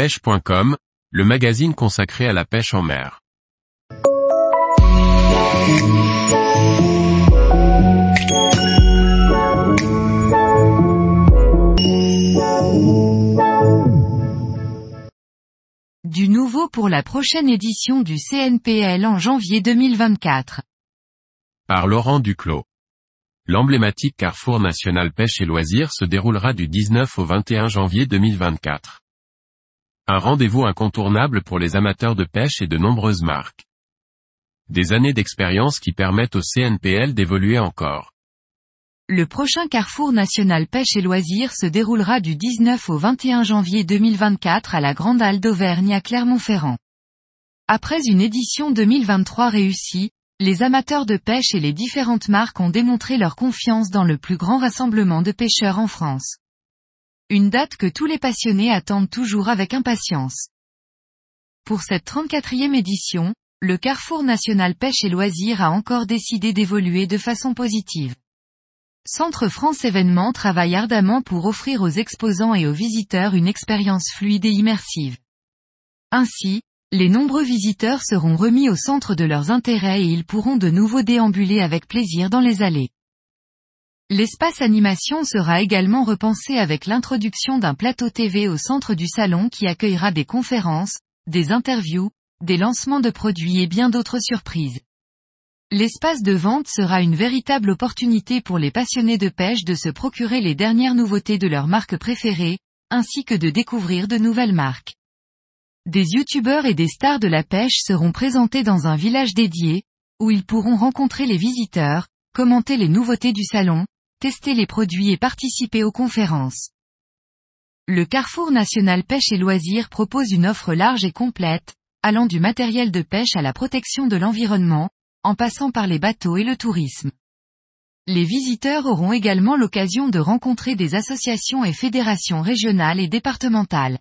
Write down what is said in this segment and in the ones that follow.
pêche.com, le magazine consacré à la pêche en mer. Du nouveau pour la prochaine édition du CNPL en janvier 2024. Par Laurent Duclos. L'emblématique Carrefour National Pêche et Loisirs se déroulera du 19 au 21 janvier 2024. Un rendez-vous incontournable pour les amateurs de pêche et de nombreuses marques. Des années d'expérience qui permettent au CNPL d'évoluer encore. Le prochain Carrefour National Pêche et Loisirs se déroulera du 19 au 21 janvier 2024 à la Grande Halle d'Auvergne à Clermont-Ferrand. Après une édition 2023 réussie, les amateurs de pêche et les différentes marques ont démontré leur confiance dans le plus grand rassemblement de pêcheurs en France. Une date que tous les passionnés attendent toujours avec impatience. Pour cette 34e édition, le Carrefour National Pêche et Loisirs a encore décidé d'évoluer de façon positive. Centre France Événements travaille ardemment pour offrir aux exposants et aux visiteurs une expérience fluide et immersive. Ainsi, les nombreux visiteurs seront remis au centre de leurs intérêts et ils pourront de nouveau déambuler avec plaisir dans les allées. L'espace animation sera également repensé avec l'introduction d'un plateau TV au centre du salon qui accueillera des conférences, des interviews, des lancements de produits et bien d'autres surprises. L'espace de vente sera une véritable opportunité pour les passionnés de pêche de se procurer les dernières nouveautés de leurs marques préférées, ainsi que de découvrir de nouvelles marques. Des youtubeurs et des stars de la pêche seront présentés dans un village dédié, où ils pourront rencontrer les visiteurs, commenter les nouveautés du salon, tester les produits et participer aux conférences. Le Carrefour National Pêche et Loisirs propose une offre large et complète, allant du matériel de pêche à la protection de l'environnement, en passant par les bateaux et le tourisme. Les visiteurs auront également l'occasion de rencontrer des associations et fédérations régionales et départementales.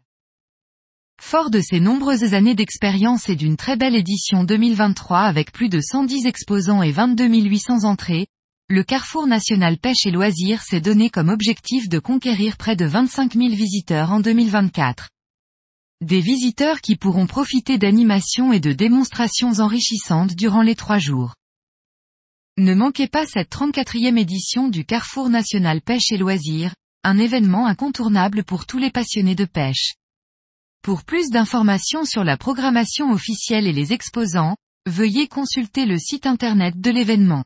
Fort de ses nombreuses années d'expérience et d'une très belle édition 2023 avec plus de 110 exposants et 22 800 entrées, le Carrefour National Pêche et Loisirs s'est donné comme objectif de conquérir près de 25 000 visiteurs en 2024. Des visiteurs qui pourront profiter d'animations et de démonstrations enrichissantes durant les trois jours. Ne manquez pas cette 34e édition du Carrefour National Pêche et Loisirs, un événement incontournable pour tous les passionnés de pêche. Pour plus d'informations sur la programmation officielle et les exposants, veuillez consulter le site internet de l'événement.